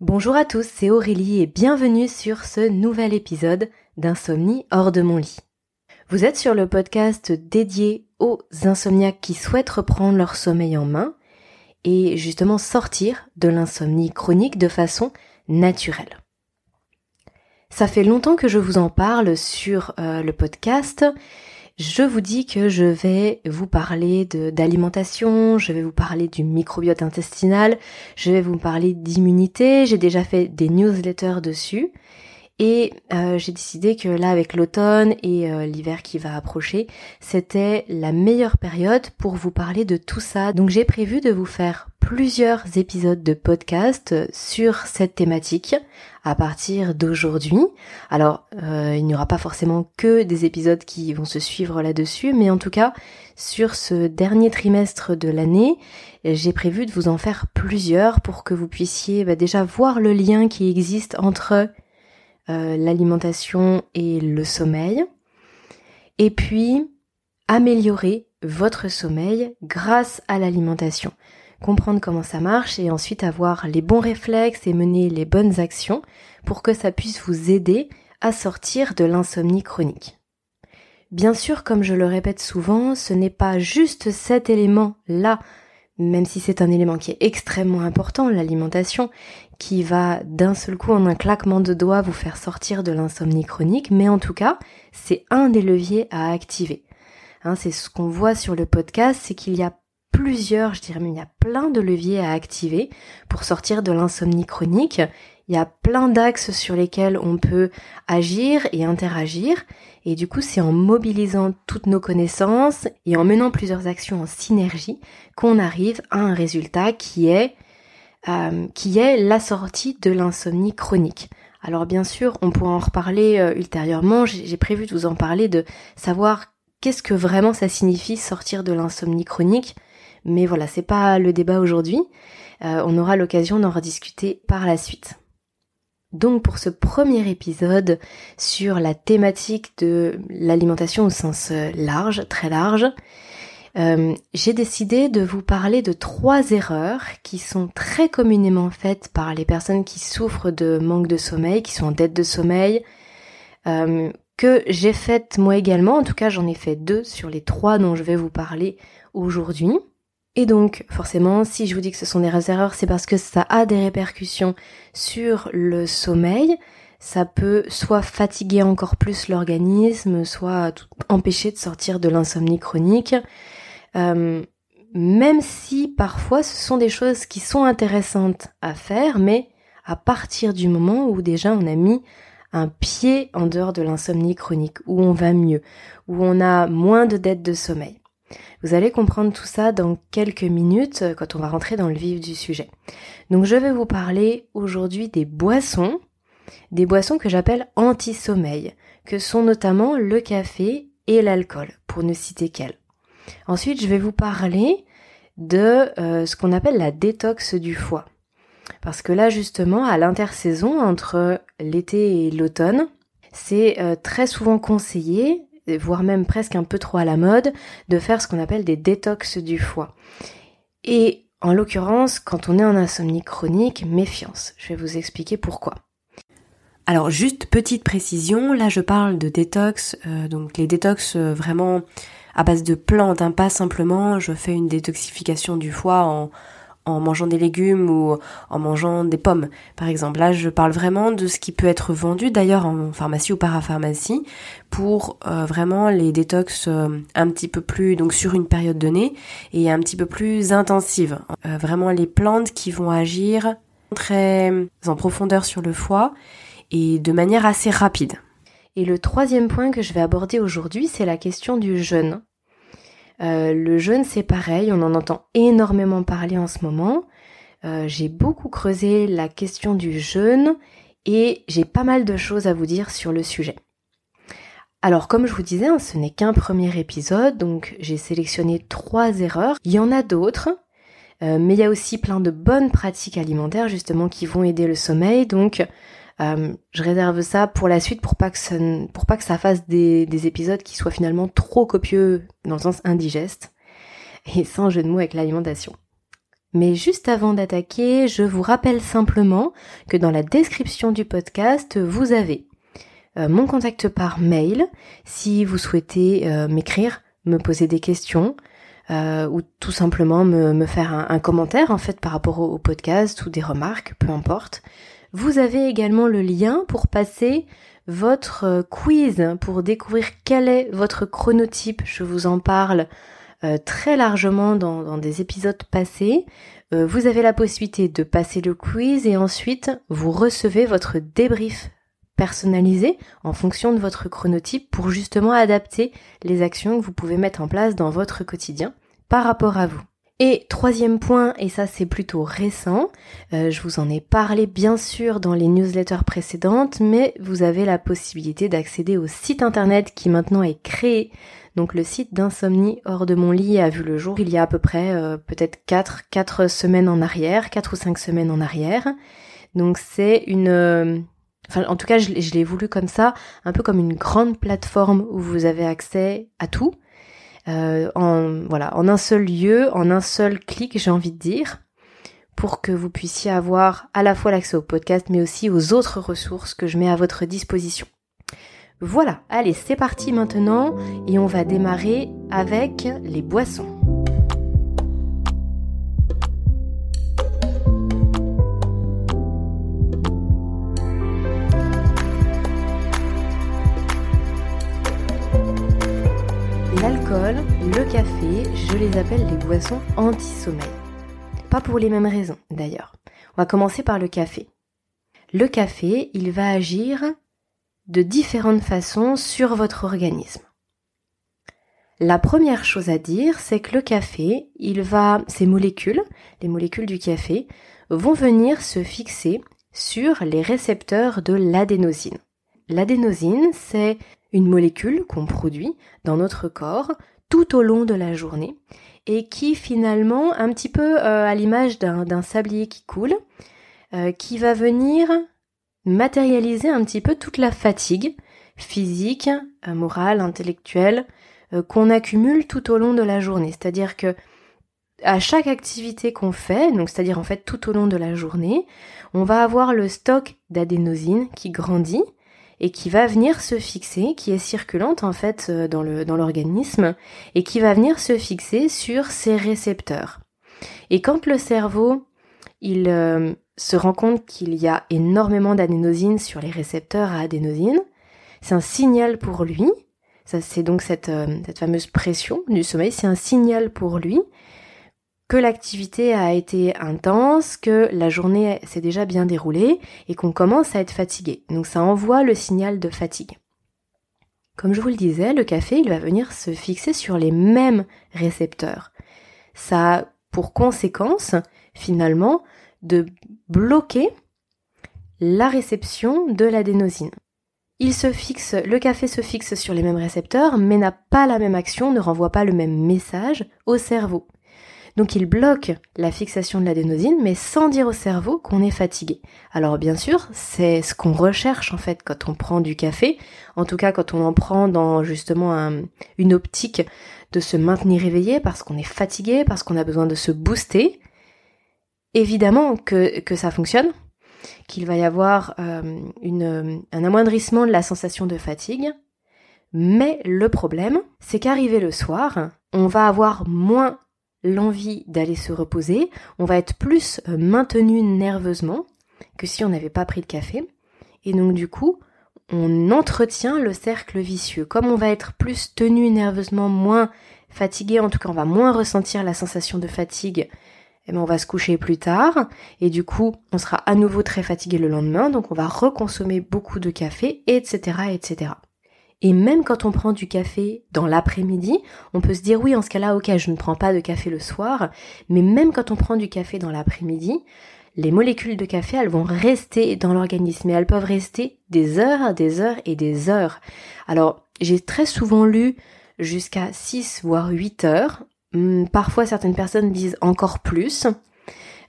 Bonjour à tous, c'est Aurélie et bienvenue sur ce nouvel épisode d'Insomnie hors de mon lit. Vous êtes sur le podcast dédié aux insomniaques qui souhaitent reprendre leur sommeil en main et justement sortir de l'insomnie chronique de façon naturelle. Ça fait longtemps que je vous en parle sur euh, le podcast je vous dis que je vais vous parler d'alimentation, je vais vous parler du microbiote intestinal, je vais vous parler d'immunité, j'ai déjà fait des newsletters dessus. Et euh, j'ai décidé que là, avec l'automne et euh, l'hiver qui va approcher, c'était la meilleure période pour vous parler de tout ça. Donc j'ai prévu de vous faire plusieurs épisodes de podcast sur cette thématique à partir d'aujourd'hui. Alors, euh, il n'y aura pas forcément que des épisodes qui vont se suivre là-dessus, mais en tout cas, sur ce dernier trimestre de l'année, j'ai prévu de vous en faire plusieurs pour que vous puissiez bah, déjà voir le lien qui existe entre euh, l'alimentation et le sommeil. Et puis, améliorer votre sommeil grâce à l'alimentation. Comprendre comment ça marche et ensuite avoir les bons réflexes et mener les bonnes actions pour que ça puisse vous aider à sortir de l'insomnie chronique. Bien sûr, comme je le répète souvent, ce n'est pas juste cet élément-là même si c'est un élément qui est extrêmement important, l'alimentation, qui va d'un seul coup en un claquement de doigts vous faire sortir de l'insomnie chronique, mais en tout cas, c'est un des leviers à activer. Hein, c'est ce qu'on voit sur le podcast, c'est qu'il y a plusieurs, je dirais même il y a plein de leviers à activer pour sortir de l'insomnie chronique il y a plein d'axes sur lesquels on peut agir et interagir. Et du coup, c'est en mobilisant toutes nos connaissances et en menant plusieurs actions en synergie qu'on arrive à un résultat qui est, euh, qui est la sortie de l'insomnie chronique. Alors bien sûr, on pourra en reparler euh, ultérieurement. J'ai prévu de vous en parler, de savoir qu'est-ce que vraiment ça signifie sortir de l'insomnie chronique. Mais voilà, c'est pas le débat aujourd'hui. Euh, on aura l'occasion d'en rediscuter par la suite. Donc pour ce premier épisode sur la thématique de l'alimentation au sens euh, large, très large, euh, j'ai décidé de vous parler de trois erreurs qui sont très communément faites par les personnes qui souffrent de manque de sommeil, qui sont en dette de sommeil, euh, que j'ai faites moi également, en tout cas j'en ai fait deux sur les trois dont je vais vous parler aujourd'hui. Et donc, forcément, si je vous dis que ce sont des erreurs, c'est parce que ça a des répercussions sur le sommeil. Ça peut soit fatiguer encore plus l'organisme, soit empêcher de sortir de l'insomnie chronique. Euh, même si parfois ce sont des choses qui sont intéressantes à faire, mais à partir du moment où déjà on a mis un pied en dehors de l'insomnie chronique, où on va mieux, où on a moins de dettes de sommeil. Vous allez comprendre tout ça dans quelques minutes euh, quand on va rentrer dans le vif du sujet. Donc je vais vous parler aujourd'hui des boissons, des boissons que j'appelle anti-sommeil, que sont notamment le café et l'alcool, pour ne citer qu'elles. Ensuite, je vais vous parler de euh, ce qu'on appelle la détox du foie. Parce que là, justement, à l'intersaison entre l'été et l'automne, c'est euh, très souvent conseillé voire même presque un peu trop à la mode, de faire ce qu'on appelle des détox du foie. Et en l'occurrence, quand on est en insomnie chronique, méfiance. Je vais vous expliquer pourquoi. Alors juste petite précision, là je parle de détox, euh, donc les détox vraiment à base de plantes, hein, pas simplement je fais une détoxification du foie en, en mangeant des légumes ou en mangeant des pommes, par exemple. Là, je parle vraiment de ce qui peut être vendu, d'ailleurs en pharmacie ou parapharmacie, pour euh, vraiment les détox euh, un petit peu plus, donc sur une période donnée, et un petit peu plus intensive. Euh, vraiment les plantes qui vont agir très en profondeur sur le foie et de manière assez rapide. Et le troisième point que je vais aborder aujourd'hui, c'est la question du jeûne. Euh, le jeûne, c'est pareil, on en entend énormément parler en ce moment. Euh, j'ai beaucoup creusé la question du jeûne et j'ai pas mal de choses à vous dire sur le sujet. Alors comme je vous disais, hein, ce n'est qu'un premier épisode, donc j'ai sélectionné trois erreurs. Il y en a d'autres, euh, mais il y a aussi plein de bonnes pratiques alimentaires justement qui vont aider le sommeil. Donc euh, je réserve ça pour la suite pour pas que ça, pour pas que ça fasse des, des épisodes qui soient finalement trop copieux dans le sens indigeste et sans jeu de mots avec l'alimentation. Mais juste avant d'attaquer, je vous rappelle simplement que dans la description du podcast, vous avez euh, mon contact par mail si vous souhaitez euh, m'écrire, me poser des questions ou tout simplement me, faire un, commentaire en fait par rapport au, podcast ou des remarques, peu importe. Vous avez également le lien pour passer votre quiz pour découvrir quel est votre chronotype. Je vous en parle très largement dans, des épisodes passés. vous avez la possibilité de passer le quiz et ensuite vous recevez votre débrief personnalisé en fonction de votre chronotype pour justement adapter les actions que vous pouvez mettre en place dans votre quotidien par rapport à vous. Et troisième point, et ça c'est plutôt récent, euh, je vous en ai parlé bien sûr dans les newsletters précédentes, mais vous avez la possibilité d'accéder au site internet qui maintenant est créé. Donc le site d'insomnie hors de mon lit a vu le jour il y a à peu près euh, peut-être 4, 4 semaines en arrière, 4 ou 5 semaines en arrière. Donc c'est une, euh, Enfin, en tout cas, je, l'ai voulu comme ça, un peu comme une grande plateforme où vous avez accès à tout, euh, en voilà, en un seul lieu, en un seul clic, j'ai envie de dire, pour que vous puissiez avoir à la fois l'accès au podcast, mais aussi aux autres ressources que je mets à votre disposition. Voilà, allez, c'est parti maintenant, et on va démarrer avec les boissons. Le café, je les appelle les boissons anti-sommeil. Pas pour les mêmes raisons d'ailleurs. On va commencer par le café. Le café, il va agir de différentes façons sur votre organisme. La première chose à dire, c'est que le café, il va, ces molécules, les molécules du café, vont venir se fixer sur les récepteurs de l'adénosine. L'adénosine, c'est une molécule qu'on produit dans notre corps tout au long de la journée et qui finalement, un petit peu euh, à l'image d'un sablier qui coule, euh, qui va venir matérialiser un petit peu toute la fatigue physique, euh, morale, intellectuelle qu'on accumule tout au long de la journée. C'est-à-dire que à chaque activité qu'on fait, donc c'est-à-dire en fait tout au long de la journée, on va avoir le stock d'adénosine qui grandit et qui va venir se fixer, qui est circulante en fait euh, dans le dans l'organisme et qui va venir se fixer sur ces récepteurs. Et quand le cerveau il euh, se rend compte qu'il y a énormément d'adénosine sur les récepteurs à adénosine, c'est un signal pour lui. C'est donc cette, euh, cette fameuse pression du sommeil, c'est un signal pour lui que l'activité a été intense, que la journée s'est déjà bien déroulée et qu'on commence à être fatigué. Donc ça envoie le signal de fatigue. Comme je vous le disais, le café, il va venir se fixer sur les mêmes récepteurs. Ça a pour conséquence, finalement, de bloquer la réception de l'adénosine. Il se fixe, le café se fixe sur les mêmes récepteurs, mais n'a pas la même action, ne renvoie pas le même message au cerveau. Donc il bloque la fixation de l'adénosine, mais sans dire au cerveau qu'on est fatigué. Alors bien sûr, c'est ce qu'on recherche en fait quand on prend du café, en tout cas quand on en prend dans justement une optique de se maintenir éveillé parce qu'on est fatigué, parce qu'on a besoin de se booster. Évidemment que, que ça fonctionne, qu'il va y avoir euh, un amoindrissement de la sensation de fatigue, mais le problème, c'est qu'arrivé le soir, on va avoir moins l'envie d'aller se reposer, on va être plus euh, maintenu nerveusement que si on n'avait pas pris de café. Et donc du coup, on entretient le cercle vicieux. Comme on va être plus tenu nerveusement, moins fatigué, en tout cas on va moins ressentir la sensation de fatigue, eh ben on va se coucher plus tard, et du coup on sera à nouveau très fatigué le lendemain, donc on va reconsommer beaucoup de café, etc. etc. Et même quand on prend du café dans l'après-midi, on peut se dire oui, en ce cas-là, ok, je ne prends pas de café le soir, mais même quand on prend du café dans l'après-midi, les molécules de café, elles vont rester dans l'organisme et elles peuvent rester des heures, des heures et des heures. Alors, j'ai très souvent lu jusqu'à 6 voire 8 heures. Hmm, parfois, certaines personnes disent encore plus.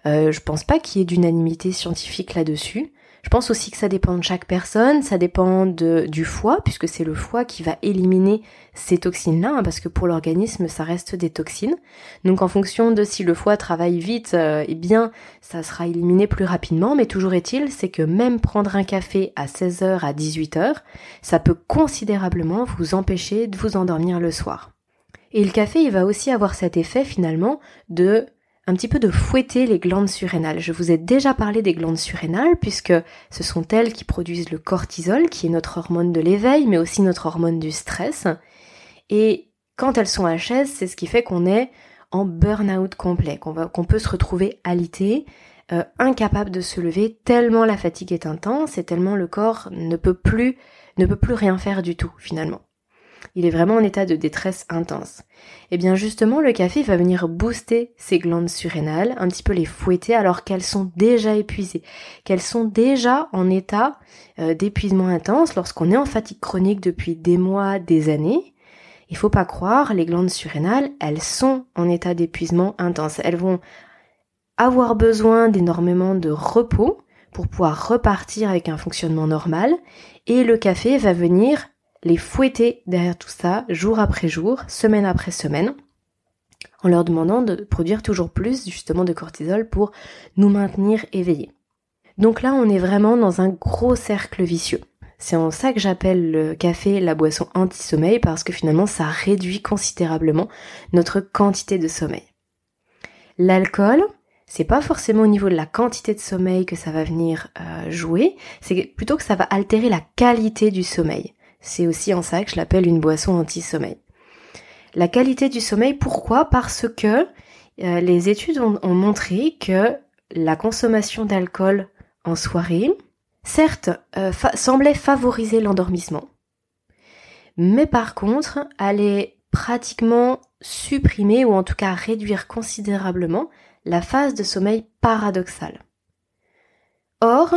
Euh, je pense pas qu'il y ait d'unanimité scientifique là-dessus. Je pense aussi que ça dépend de chaque personne, ça dépend du foie, puisque c'est le foie qui va éliminer ces toxines-là, hein, parce que pour l'organisme, ça reste des toxines. Donc en fonction de si le foie travaille vite, euh, eh bien, ça sera éliminé plus rapidement, mais toujours est-il, c'est que même prendre un café à 16h, à 18h, ça peut considérablement vous empêcher de vous endormir le soir. Et le café, il va aussi avoir cet effet finalement de un petit peu de fouetter les glandes surrénales. Je vous ai déjà parlé des glandes surrénales puisque ce sont elles qui produisent le cortisol, qui est notre hormone de l'éveil, mais aussi notre hormone du stress. Et quand elles sont HS, c'est ce qui fait qu'on est en burn-out complet, qu'on peut se retrouver alité, euh, incapable de se lever tellement la fatigue est intense et tellement le corps ne peut plus ne peut plus rien faire du tout finalement il est vraiment en état de détresse intense. Et eh bien justement, le café va venir booster ces glandes surrénales, un petit peu les fouetter alors qu'elles sont déjà épuisées, qu'elles sont déjà en état euh, d'épuisement intense lorsqu'on est en fatigue chronique depuis des mois, des années. Il faut pas croire, les glandes surrénales, elles sont en état d'épuisement intense. Elles vont avoir besoin d'énormément de repos pour pouvoir repartir avec un fonctionnement normal et le café va venir les fouetter derrière tout ça, jour après jour, semaine après semaine, en leur demandant de produire toujours plus justement de cortisol pour nous maintenir éveillés. Donc là, on est vraiment dans un gros cercle vicieux. C'est en ça que j'appelle le café la boisson anti-sommeil parce que finalement ça réduit considérablement notre quantité de sommeil. L'alcool, c'est pas forcément au niveau de la quantité de sommeil que ça va venir euh, jouer, c'est plutôt que ça va altérer la qualité du sommeil. C'est aussi en ça que je l'appelle une boisson anti-sommeil. La qualité du sommeil, pourquoi? Parce que euh, les études ont, montré que la consommation d'alcool en soirée, certes, euh, semblait favoriser l'endormissement, mais par contre, allait pratiquement supprimer ou en tout cas réduire considérablement la phase de sommeil paradoxal. Or,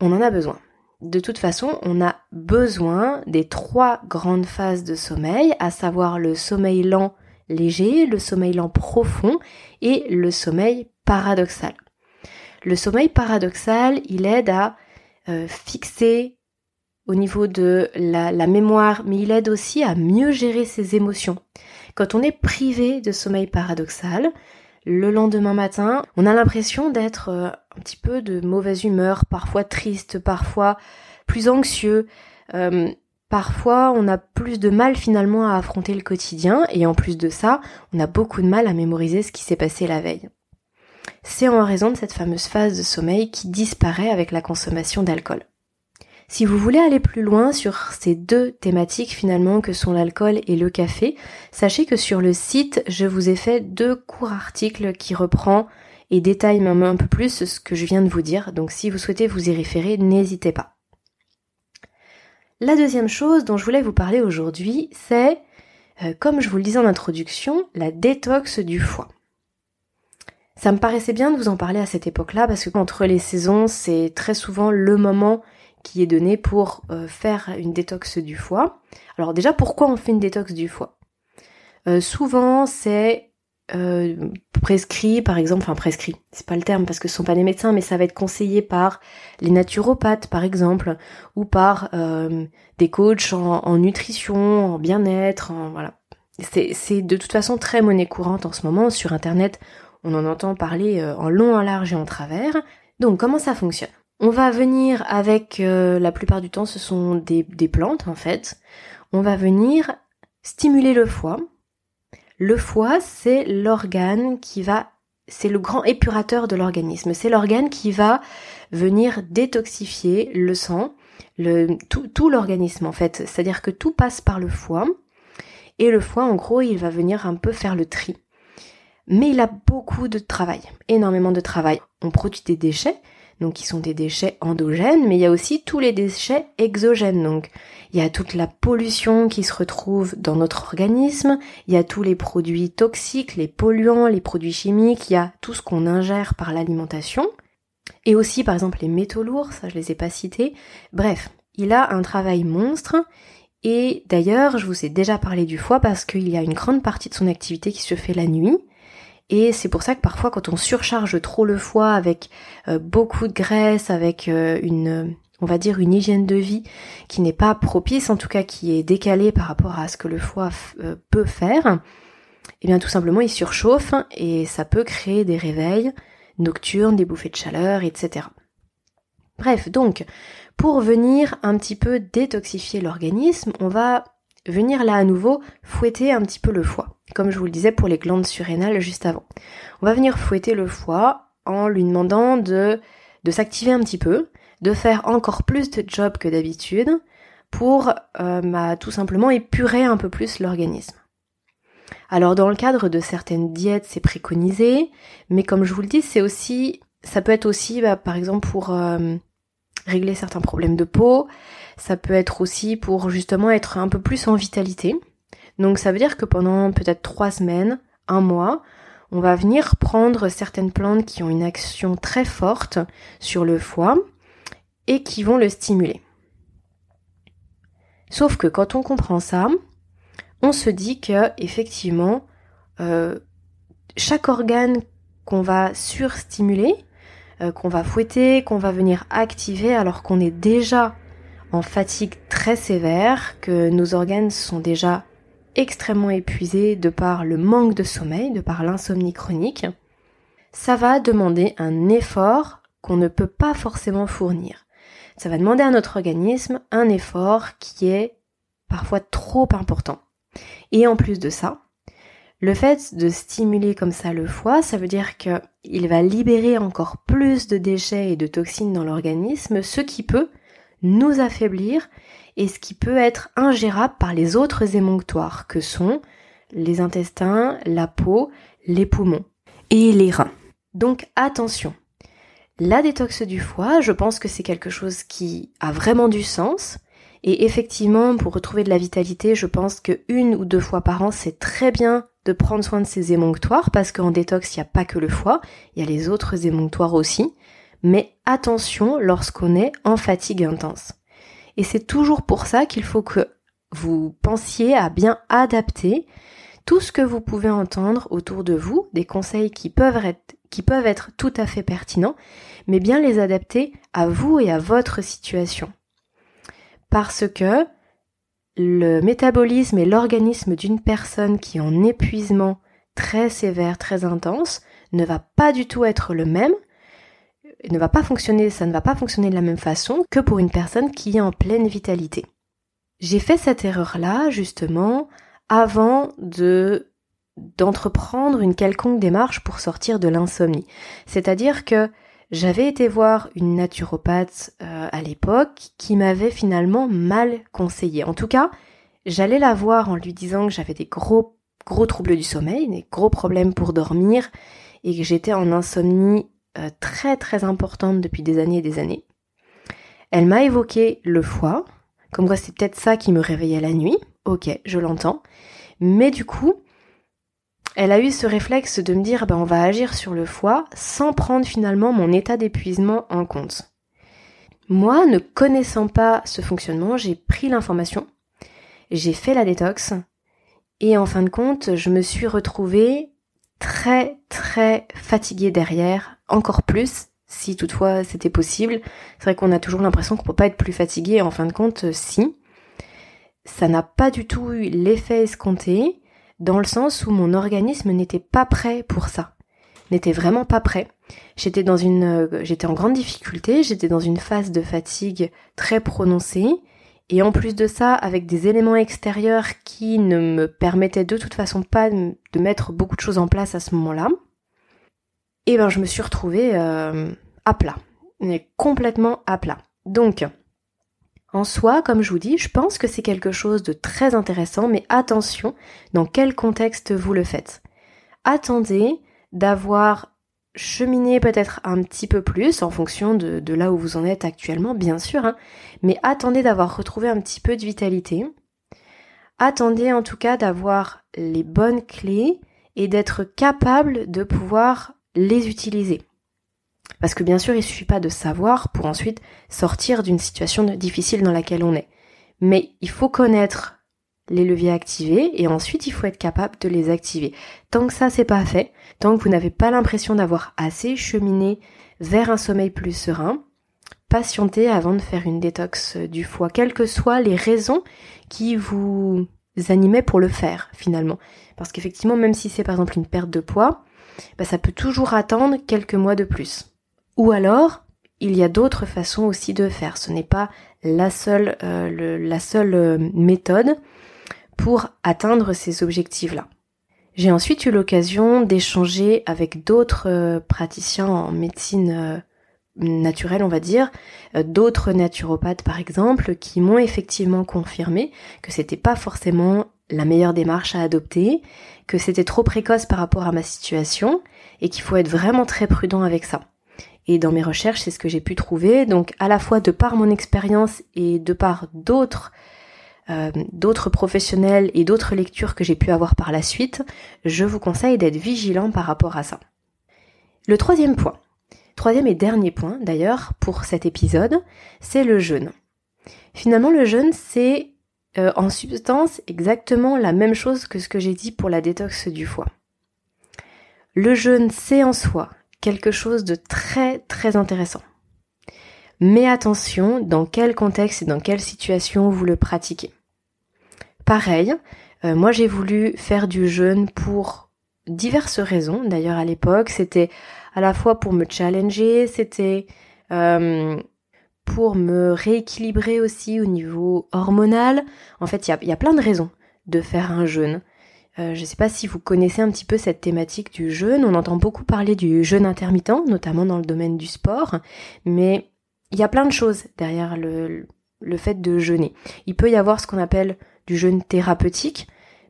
on en a besoin de toute façon, on a besoin des trois grandes phases de sommeil, à savoir le sommeil lent léger, le sommeil lent profond et le sommeil paradoxal. Le sommeil paradoxal, il aide à euh, fixer au niveau de la, la, mémoire, mais il aide aussi à mieux gérer ses émotions. Quand on est privé de sommeil paradoxal, le lendemain matin, on a l'impression d'être euh, un petit peu de mauvaise humeur, parfois triste, parfois plus anxieux. Euh, parfois, on a plus de mal finalement à affronter le quotidien et en plus de ça, on a beaucoup de mal à mémoriser ce qui s'est passé la veille. C'est en raison de cette fameuse phase de sommeil qui disparaît avec la consommation d'alcool. Si vous voulez aller plus loin sur ces deux thématiques finalement que sont l'alcool et le café, sachez que sur le site, je vous ai fait deux courts articles qui reprend et détaillent même un peu plus ce que je viens de vous dire. Donc si vous souhaitez vous y référer, n'hésitez pas. La deuxième chose dont je voulais vous parler aujourd'hui, c'est, euh, comme je vous le disais en introduction, la détox du foie. Ça me paraissait bien de vous en parler à cette époque-là parce que entre les saisons, c'est très souvent le moment qui est donné pour euh, faire une détox du foie. Alors déjà, pourquoi on fait une détox du foie? Euh, Souvent, c'est euh, prescrit, par exemple, enfin prescrit, c'est pas le terme parce que ce sont pas des médecins, mais ça va être conseillé par les naturopathes, par exemple, ou par des coachs en, nutrition, en bien-être, voilà. C'est de toute façon très monnaie courante en ce moment sur Internet. On en entend parler en long, en large et en travers. Donc comment ça fonctionne? On va venir avec, euh, la plupart du temps, ce sont des, plantes en fait. On va venir stimuler le foie. Le foie, c'est l'organe qui va, c'est le grand épurateur de l'organisme. C'est l'organe qui va venir détoxifier le sang, tout, tout l'organisme en fait. C'est-à-dire que tout passe par le foie. Et le foie, en gros, il va venir un peu faire le tri. Mais il a beaucoup de travail, énormément de travail. On produit des déchets, donc qui sont des déchets endogènes, mais il y a aussi tous les déchets exogènes. Donc il y a toute la pollution qui se retrouve dans notre organisme, il y a tous les produits toxiques, les polluants, les produits chimiques, il y a tout ce qu'on ingère par l'alimentation, et aussi par exemple les métaux lourds, ça je les ai pas cités. Bref, il a un travail monstre. Et d'ailleurs, je vous ai déjà parlé du foie parce qu'il y a une grande partie de son activité qui se fait la nuit. Et c'est pour ça que parfois quand on surcharge trop le foie avec euh, beaucoup de graisse, avec euh, une, on va dire une hygiène de vie qui n'est pas propice, en tout cas qui est décalée par rapport à ce que le foie euh, peut faire, eh bien tout simplement il surchauffe et ça peut créer des réveils nocturnes, des bouffées de chaleur, etc. Bref, donc, pour venir un petit peu détoxifier l'organisme, on va venir là à nouveau fouetter un petit peu le foie, comme je vous le disais pour les glandes surrénales juste avant. On va venir fouetter le foie en lui demandant de, de s'activer un petit peu, de faire encore plus de job que d'habitude pour euh, bah, tout simplement épurer un peu plus l'organisme. Alors dans le cadre de certaines diètes, c'est préconisé, mais comme je vous le dis, c'est aussi, ça peut être aussi, bah, par exemple pour euh, régler certains problèmes de peau, ça peut être aussi pour justement être un peu plus en vitalité. Donc ça veut dire que pendant peut-être trois semaines, un mois, on va venir prendre certaines plantes qui ont une action très forte sur le foie et qui vont le stimuler. Sauf que quand on comprend ça, on se dit que effectivement, euh, chaque organe qu'on va surstimuler, euh, qu'on va fouetter, qu'on va venir activer alors qu'on est déjà en fatigue très sévère, que nos organes sont déjà extrêmement épuisés de par le manque de sommeil, de par l'insomnie chronique, ça va demander un effort qu'on ne peut pas forcément fournir. Ça va demander à notre organisme un effort qui est parfois trop important. Et en plus de ça, le fait de stimuler comme ça le foie, ça veut dire qu'il va libérer encore plus de déchets et de toxines dans l'organisme, ce qui peut nous affaiblir et ce qui peut être ingérable par les autres émonctoires que sont les intestins, la peau, les poumons et les reins. Donc attention. La détox du foie, je pense que c'est quelque chose qui a vraiment du sens et effectivement, pour retrouver de la vitalité, je pense que une ou deux fois par an, c'est très bien de prendre soin de ces émonctoires, parce qu'en détox, il n'y a pas que le foie, il y a les autres émonctoires aussi. Mais attention lorsqu'on est en fatigue intense. Et c'est toujours pour ça qu'il faut que vous pensiez à bien adapter tout ce que vous pouvez entendre autour de vous, des conseils qui peuvent être, qui peuvent être tout à fait pertinents, mais bien les adapter à vous et à votre situation parce que le métabolisme et l'organisme d'une personne qui est en épuisement très sévère, très intense, ne va pas du tout être le même, ne va pas fonctionner, ça ne va pas fonctionner de la même façon que pour une personne qui est en pleine vitalité. J'ai fait cette erreur-là, justement, avant de d'entreprendre une quelconque démarche pour sortir de l'insomnie. C'est-à-dire que j'avais été voir une naturopathe euh, à l'époque qui m'avait finalement mal conseillé. En tout cas, j'allais la voir en lui disant que j'avais des gros gros troubles du sommeil, des gros problèmes pour dormir et que j'étais en insomnie euh, très très importante depuis des années et des années. Elle m'a évoqué le foie, comme quoi c'est peut-être ça qui me réveillait la nuit. Ok, je l'entends. Mais du coup, elle a eu ce réflexe de me dire ben, on va agir sur le foie sans prendre finalement mon état d'épuisement en compte. Moi, ne connaissant pas ce fonctionnement, j'ai pris l'information, j'ai fait la détox, et en fin de compte, je me suis retrouvée très très fatiguée derrière, encore plus, si toutefois c'était possible. C'est vrai qu'on a toujours l'impression qu'on peut pas être plus fatigué, en fin de compte, si. Ça n'a pas du tout eu l'effet escompté, dans le sens où mon organisme n'était pas prêt pour ça. N'était vraiment pas prêt. J'étais dans une, euh, j'étais en grande difficulté, j'étais dans une phase de fatigue très prononcée, et en plus de ça, avec des éléments extérieurs qui ne me permettaient de toute façon pas de mettre beaucoup de choses en place à ce moment-là, et eh ben je me suis retrouvée euh, à plat, complètement à plat. Donc, en soi, comme je vous dis, je pense que c'est quelque chose de très intéressant, mais attention dans quel contexte vous le faites. Attendez d'avoir cheminé peut-être un petit peu plus en fonction de, là où vous en êtes actuellement, bien sûr, hein, mais attendez d'avoir retrouvé un petit peu de vitalité. Attendez en tout cas d'avoir les bonnes clés et d'être capable de pouvoir les utiliser. Parce que bien sûr, il suffit pas de savoir pour ensuite sortir d'une situation difficile dans laquelle on est. Mais il faut connaître les leviers activés et ensuite il faut être capable de les activer. Tant que ça c'est pas fait, tant que vous n'avez pas l'impression d'avoir assez cheminé vers un sommeil plus serein, patientez avant de faire une détox du foie, quelles que soient les raisons qui vous animaient pour le faire finalement. Parce qu'effectivement, même si c'est par exemple une perte de poids, bah, ça peut toujours attendre quelques mois de plus. Ou alors, il y a d'autres façons aussi de faire. Ce n'est pas la seule, euh, la seule euh, méthode pour atteindre ces objectifs-là. J'ai ensuite eu l'occasion d'échanger avec d'autres euh, praticiens en médecine naturelle, on va dire, d'autres naturopathes par exemple, qui m'ont effectivement confirmé que c'était pas forcément la meilleure démarche à adopter, que c'était trop précoce par rapport à ma situation et qu'il faut être vraiment très prudent avec ça. Et dans mes recherches, c'est ce que j'ai pu trouver. Donc à la fois de par mon expérience et de par d'autres euh, d'autres professionnels et d'autres lectures que j'ai pu avoir par la suite, je vous conseille d'être vigilant par rapport à ça. Le troisième point, troisième et dernier point d'ailleurs pour cet épisode, c'est le jeûne. Finalement, le jeûne, c'est euh, en substance exactement la même chose que ce que j'ai dit pour la détox du foie. Le jeûne, c'est en soi quelque chose de très très intéressant. Mais attention dans quel contexte et dans quelle situation vous le pratiquez. Pareil, euh, moi j'ai voulu faire du jeûne pour diverses raisons. D'ailleurs à l'époque c'était à la fois pour me challenger, c'était euh, pour me rééquilibrer aussi au niveau hormonal. En fait il y a, y a plein de raisons de faire un jeûne. Euh, je ne sais pas si vous connaissez un petit peu cette thématique du jeûne. On entend beaucoup parler du jeûne intermittent, notamment dans le domaine du sport, mais il y a plein de choses derrière le, fait de jeûner. Il peut y avoir ce qu'on appelle du jeûne thérapeutique,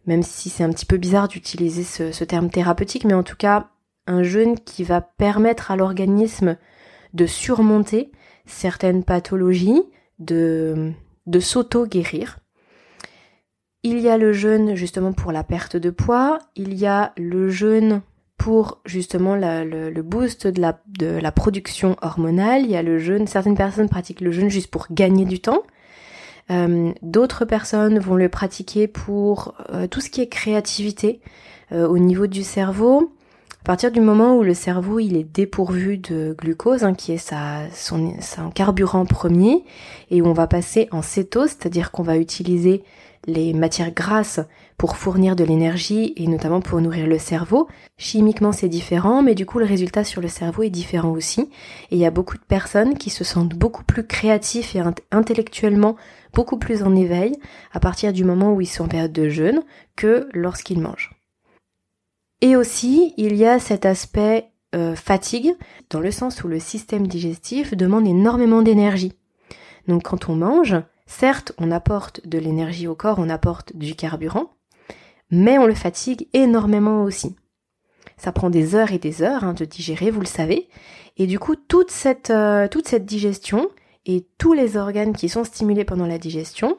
même si c'est un petit peu bizarre d'utiliser ce, terme thérapeutique, mais en tout cas un jeûne qui va permettre à l'organisme de surmonter certaines pathologies, de, de s'auto-guérir. Il y a le jeûne justement pour la perte de poids, il y a le jeûne pour justement le, boost de la, production hormonale, il y a le jeûne, certaines personnes pratiquent le jeûne juste pour gagner du temps, euh, d'autres personnes vont le pratiquer pour euh, tout ce qui est créativité euh, au niveau du cerveau. À partir du moment où le cerveau il est dépourvu de glucose, hein, qui est son carburant premier, et où on va passer en cétose, c'est-à-dire qu'on va utiliser les matières grasses pour fournir de l'énergie et notamment pour nourrir le cerveau. Chimiquement c'est différent, mais du coup le résultat sur le cerveau est différent aussi. Et il y a beaucoup de personnes qui se sentent beaucoup plus créatifs et intellectuellement beaucoup plus en éveil à partir du moment où ils sont en période de jeûne que lorsqu'ils mangent. Et aussi, il y a cet aspect euh, fatigue, dans le sens où le système digestif demande énormément d'énergie. Donc quand on mange, Certes, on apporte de l'énergie au corps, on apporte du carburant, mais on le fatigue énormément aussi. Ça prend des heures et des heures hein, de digérer, vous le savez, et du coup toute cette, euh, toute cette digestion et tous les organes qui sont stimulés pendant la digestion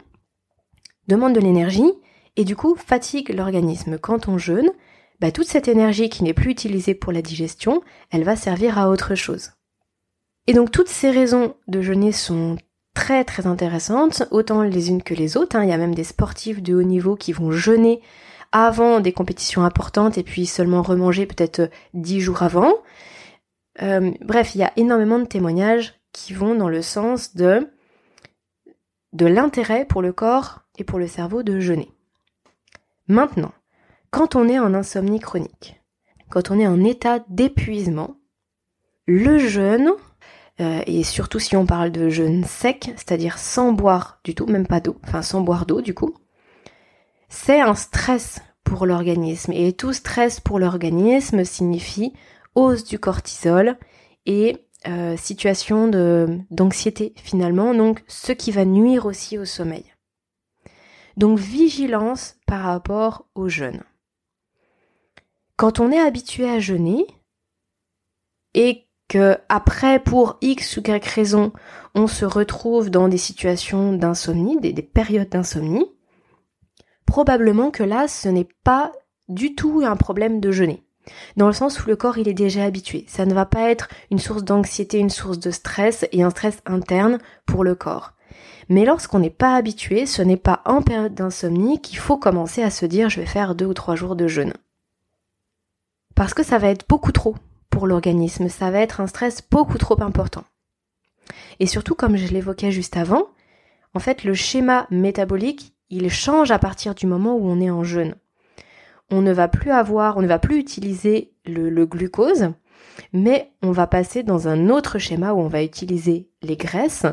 demandent de l'énergie et du coup fatiguent l'organisme. Quand on jeûne, bah, toute cette énergie qui n'est plus utilisée pour la digestion, elle va servir à autre chose. Et donc toutes ces raisons de jeûner sont très très intéressantes, autant les unes que les autres. Hein. Il y a même des sportifs de haut niveau qui vont jeûner avant des compétitions importantes et puis seulement remanger peut-être euh, dix jours avant. Euh, bref, il y a énormément de témoignages qui vont dans le sens de de l'intérêt pour le corps et pour le cerveau de jeûner. Maintenant, quand on est en insomnie chronique, quand on est en état d'épuisement, le jeûne euh, et surtout si on parle de jeûne sec, c'est-à-dire sans boire du tout, même pas d'eau, enfin sans boire d'eau du coup, c'est un stress pour l'organisme. Et tout stress pour l'organisme signifie hausse du cortisol et euh, situation d'anxiété finalement, donc ce qui va nuire aussi au sommeil. Donc vigilance par rapport au jeûne. Quand on est habitué à jeûner et que après, pour X ou Y raison, on se retrouve dans des situations d'insomnie, des, périodes d'insomnie, probablement que là, ce n'est pas du tout un problème de jeûner. Dans le sens où le corps il est déjà habitué. Ça ne va pas être une source d'anxiété, une source de stress et un stress interne pour le corps. Mais lorsqu'on n'est pas habitué, ce n'est pas en période d'insomnie qu'il faut commencer à se dire je vais faire deux ou trois jours de jeûne. Parce que ça va être beaucoup trop pour l'organisme, ça va être un stress beaucoup trop important. Et surtout, comme je l'évoquais juste avant, en fait, le schéma métabolique, il change à partir du moment où on est en jeûne. On ne va plus avoir, on ne va plus utiliser le, le glucose, mais on va passer dans un autre schéma où on va utiliser les graisses.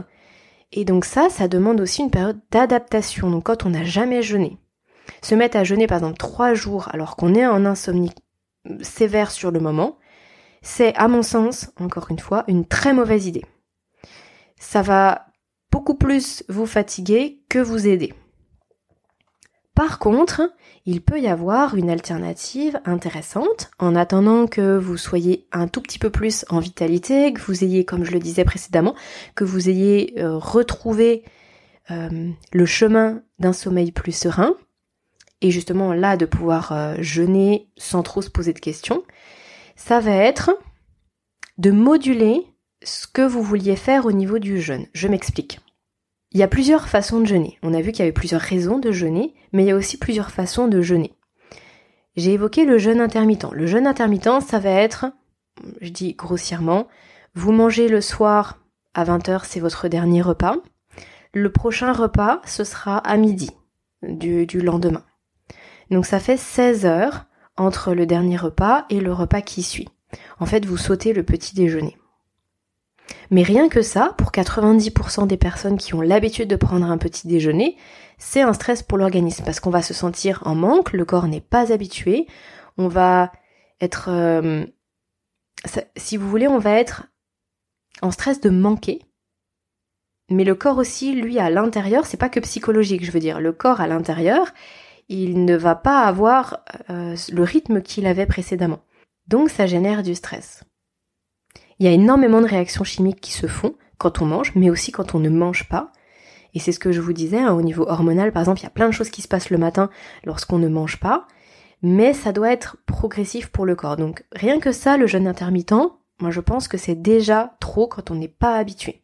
Et donc ça, ça demande aussi une période d'adaptation. Donc quand on n'a jamais jeûné, se mettre à jeûner par exemple trois jours alors qu'on est en insomnie sévère sur le moment, c'est à mon sens, encore une fois, une très mauvaise idée. Ça va beaucoup plus vous fatiguer que vous aider. Par contre, il peut y avoir une alternative intéressante en attendant que vous soyez un tout petit peu plus en vitalité, que vous ayez, comme je le disais précédemment, que vous ayez euh, retrouvé euh, le chemin d'un sommeil plus serein, et justement là de pouvoir euh, jeûner sans trop se poser de questions, ça va être de moduler ce que vous vouliez faire au niveau du jeûne. Je m'explique. Il y a plusieurs façons de jeûner. On a vu qu'il y avait plusieurs raisons de jeûner, mais il y a aussi plusieurs façons de jeûner. J'ai évoqué le jeûne intermittent. Le jeûne intermittent, ça va être, je dis grossièrement, vous mangez le soir à 20h, c'est votre dernier repas. Le prochain repas, ce sera à midi du, lendemain. Donc ça fait 16 heures entre le dernier repas et le repas qui suit. En fait, vous sautez le petit déjeuner. Mais rien que ça, pour 90% des personnes qui ont l'habitude de prendre un petit déjeuner, c'est un stress pour l'organisme parce qu'on va se sentir en manque, le corps n'est pas habitué, on va être, euh, si vous voulez, on va être en stress de manquer. Mais le corps aussi, lui, à l'intérieur, c'est pas que psychologique, je veux dire, le corps à l'intérieur, il ne va pas avoir euh, le rythme qu'il avait précédemment. Donc ça génère du stress. Il y a énormément de réactions chimiques qui se font quand on mange, mais aussi quand on ne mange pas. Et c'est ce que je vous disais, hein, au niveau hormonal, par exemple, il y a plein de choses qui se passent le matin lorsqu'on ne mange pas, mais ça doit être progressif pour le corps. Donc rien que ça, le jeûne intermittent, moi je pense que c'est déjà trop quand on n'est pas habitué.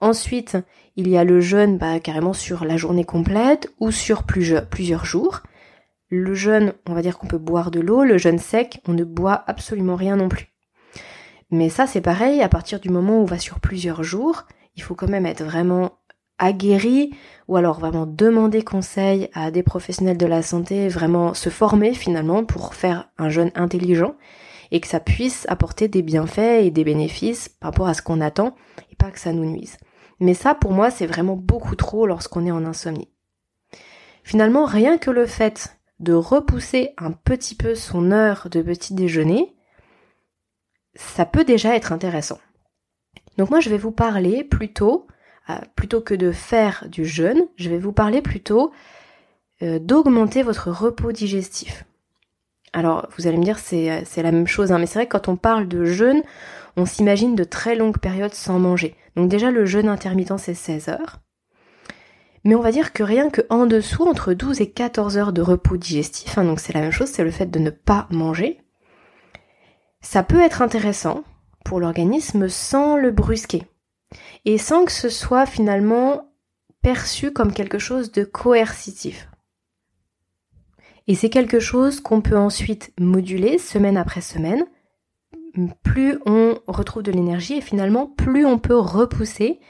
Ensuite, il y a le jeûne bah, carrément sur la journée complète ou sur plusieurs jours. Le jeûne, on va dire qu'on peut boire de l'eau, le jeûne sec, on ne boit absolument rien non plus. Mais ça, c'est pareil, à partir du moment où on va sur plusieurs jours, il faut quand même être vraiment aguerri ou alors vraiment demander conseil à des professionnels de la santé, vraiment se former finalement pour faire un jeûne intelligent et que ça puisse apporter des bienfaits et des bénéfices par rapport à ce qu'on attend et pas que ça nous nuise. Mais ça, pour moi, c'est vraiment beaucoup trop lorsqu'on est en insomnie. Finalement, rien que le fait de repousser un petit peu son heure de petit déjeuner, ça peut déjà être intéressant. Donc moi je vais vous parler plutôt, euh, plutôt que de faire du jeûne, je vais vous parler plutôt euh, d'augmenter votre repos digestif. Alors vous allez me dire c'est, euh, c'est la même chose, hein, mais c'est vrai que quand on parle de jeûne, on s'imagine de très longues périodes sans manger. Donc déjà le jeûne intermittent c'est 16 heures. Mais on va dire que rien que en dessous, entre 12 et 14 heures de repos digestif, hein, donc c'est la même chose, c'est le fait de ne pas manger, ça peut être intéressant pour l'organisme sans le brusquer et sans que ce soit finalement perçu comme quelque chose de coercitif. Et c'est quelque chose qu'on peut ensuite moduler semaine après semaine. Plus on retrouve de l'énergie et finalement plus on peut repousser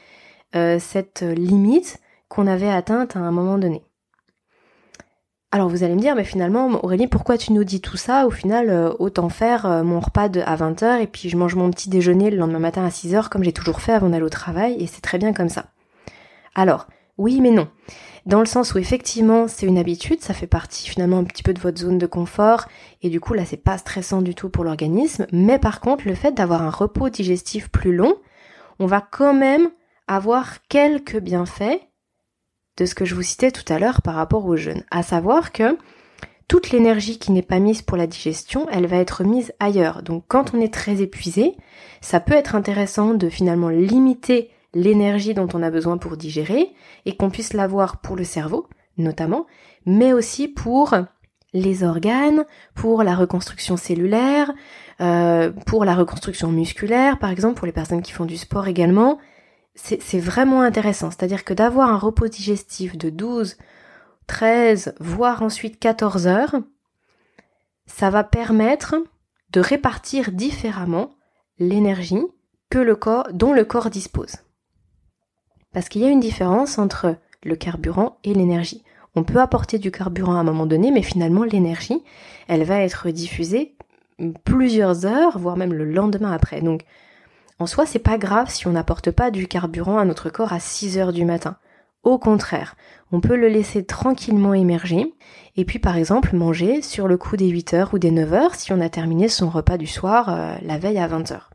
euh, cette limite qu'on avait atteinte à un moment donné. Alors vous allez me dire, mais finalement, Aurélie, pourquoi tu nous dis tout ça? Au final, euh, autant faire euh, mon repas à 20h et puis je mange mon petit déjeuner le lendemain matin à 6h comme j'ai toujours fait avant d'aller au travail et c'est très bien comme ça. Alors, oui mais non. Dans le sens où effectivement c'est une habitude, ça fait partie finalement un petit peu de votre zone de confort et du coup là c'est pas stressant du tout pour l'organisme, mais par contre le fait d'avoir un repos digestif plus long, on va quand même avoir quelques bienfaits de ce que je vous citais tout à l'heure par rapport au jeûne. À savoir que toute l'énergie qui n'est pas mise pour la digestion, elle va être mise ailleurs. Donc quand on est très épuisé, ça peut être intéressant de finalement limiter l'énergie dont on a besoin pour digérer et qu'on puisse l'avoir pour le cerveau notamment, mais aussi pour les organes, pour la reconstruction cellulaire, euh, pour la reconstruction musculaire par exemple, pour les personnes qui font du sport également c'est vraiment intéressant. C'est-à-dire que d'avoir un repos digestif de 12, 13, voire ensuite 14 heures, ça va permettre de répartir différemment l'énergie que le corps, dont le corps dispose. Parce qu'il y a une différence entre le carburant et l'énergie. On peut apporter du carburant à un moment donné, mais finalement l'énergie, elle va être diffusée plusieurs heures, voire même le lendemain après. Donc, en soi, c'est pas grave si on n'apporte pas du carburant à notre corps à 6 heures du matin. Au contraire, on peut le laisser tranquillement émerger et puis par exemple manger sur le coup des 8 heures ou des 9 heures si on a terminé son repas du soir euh, la veille à 20 heures.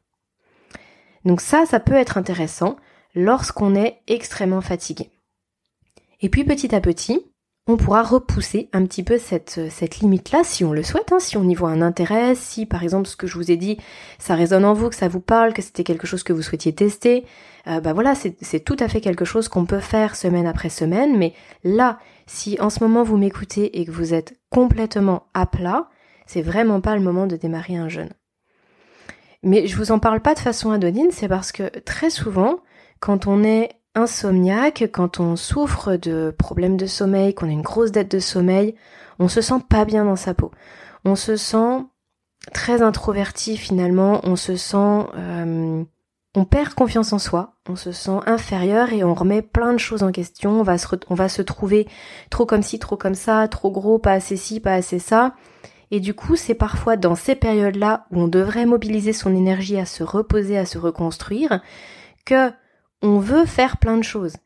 Donc ça, ça peut être intéressant lorsqu'on est extrêmement fatigué. Et puis petit à petit, on pourra repousser un petit peu cette, cette limite-là si on le souhaite, hein, si on y voit un intérêt, si par exemple ce que je vous ai dit, ça résonne en vous, que ça vous parle, que c'était quelque chose que vous souhaitiez tester, euh, bah voilà, c'est tout à fait quelque chose qu'on peut faire semaine après semaine, mais là, si en ce moment vous m'écoutez et que vous êtes complètement à plat, c'est vraiment pas le moment de démarrer un jeûne. Mais je vous en parle pas de façon anodine, c'est parce que très souvent, quand on est insomniaque, quand on souffre de problèmes de sommeil, qu'on a une grosse dette de sommeil, on se sent pas bien dans sa peau. On se sent très introverti finalement, on se sent... Euh, on perd confiance en soi, on se sent inférieur et on remet plein de choses en question, on va se, on va se trouver trop comme ci, trop comme ça, trop gros, pas assez ci, pas assez ça. Et du coup, c'est parfois dans ces périodes-là où on devrait mobiliser son énergie à se reposer, à se reconstruire, que on veut faire plein de choses.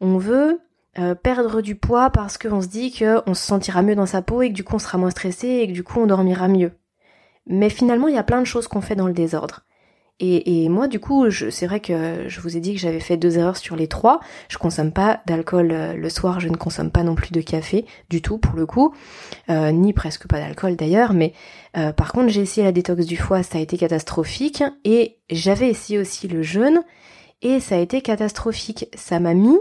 On veut euh, perdre du poids parce qu'on se dit qu'on se sentira mieux dans sa peau et que du coup on sera moins stressé et que du coup on dormira mieux. Mais finalement, il y a plein de choses qu'on fait dans le désordre. Et, moi, du coup, c'est vrai que je vous ai dit que j'avais fait deux erreurs sur les trois. Je consomme pas d'alcool euh, le soir, je ne consomme pas non plus de café du tout pour le coup, euh, ni presque pas d'alcool d'ailleurs. Mais par contre, j'ai essayé la détox du foie, ça a été catastrophique. Et j'avais essayé aussi le jeûne et ça a été catastrophique. Ça m'a mis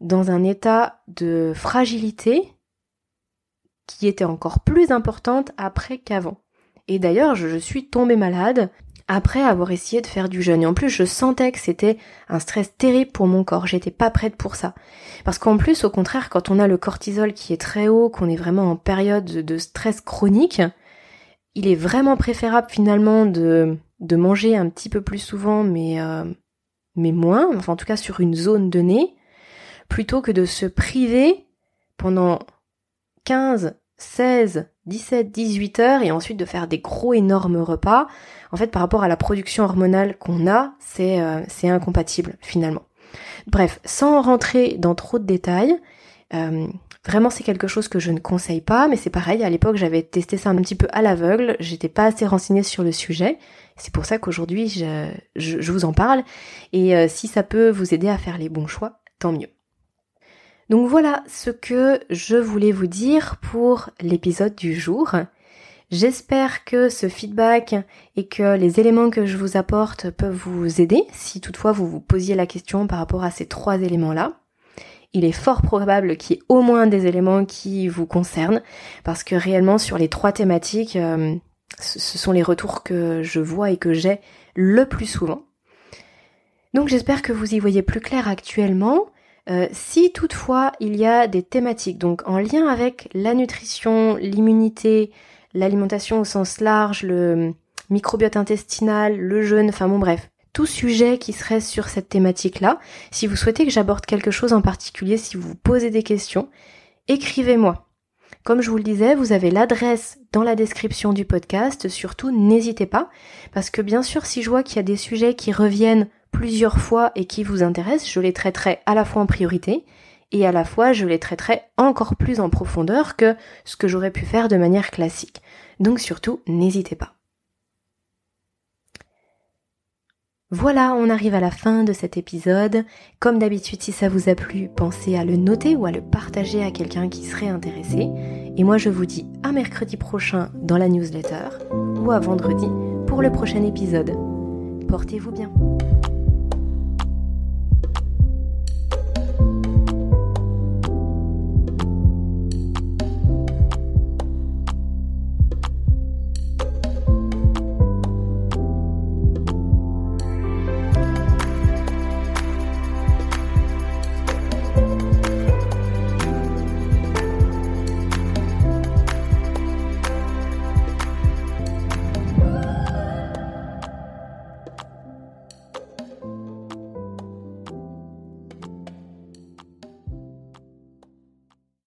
dans un état de fragilité qui était encore plus importante après qu'avant. Et d'ailleurs, je, suis tombée malade après avoir essayé de faire du jeûne. Et en plus, je sentais que c'était un stress terrible pour mon corps. J'étais pas prête pour ça. Parce qu'en plus, au contraire, quand on a le cortisol qui est très haut, qu'on est vraiment en période de stress chronique, il est vraiment préférable finalement de, de manger un petit peu plus souvent, mais euh, mais moins, enfin en tout cas sur une zone donnée, plutôt que de se priver pendant 15, 16, 17, 18 heures et ensuite de faire des gros énormes repas. En fait, par rapport à la production hormonale qu'on a, c'est euh, incompatible finalement. Bref, sans rentrer dans trop de détails, euh, vraiment c'est quelque chose que je ne conseille pas, mais c'est pareil, à l'époque j'avais testé ça un petit peu à l'aveugle, j'étais pas assez renseignée sur le sujet, c'est pour ça qu'aujourd'hui je, vous en parle. Et euh, si ça peut vous aider à faire les bons choix, tant mieux. Donc voilà ce que je voulais vous dire pour l'épisode du jour. J'espère que ce feedback et que les éléments que je vous apporte peuvent vous aider si toutefois vous vous posiez la question par rapport à ces trois éléments-là. Il est fort probable qu'il y ait au moins des éléments qui vous concernent parce que réellement sur les trois thématiques, euh, ce sont les retours que je vois et que j'ai le plus souvent. Donc j'espère que vous y voyez plus clair actuellement. Euh, si toutefois il y a des thématiques, donc en lien avec la nutrition, l'immunité, l'alimentation au sens large, le microbiote intestinal, le jeûne, enfin bon bref, tout sujet qui serait sur cette thématique-là, si vous souhaitez que j'aborde quelque chose en particulier, si vous vous posez des questions, écrivez-moi. Comme je vous le disais, vous avez l'adresse dans la description du podcast. Surtout, n'hésitez pas, parce que bien sûr, si je vois qu'il y a des sujets qui reviennent plusieurs fois et qui vous intéressent, je les traiterai à la fois en priorité et à la fois je les traiterai encore plus en profondeur que ce que j'aurais pu faire de manière classique. Donc surtout, n'hésitez pas. Voilà, on arrive à la fin de cet épisode. Comme d'habitude, si ça vous a plu, pensez à le noter ou à le partager à quelqu'un qui serait intéressé. Et moi, je vous dis à mercredi prochain dans la newsletter ou à vendredi pour le prochain épisode. Portez-vous bien.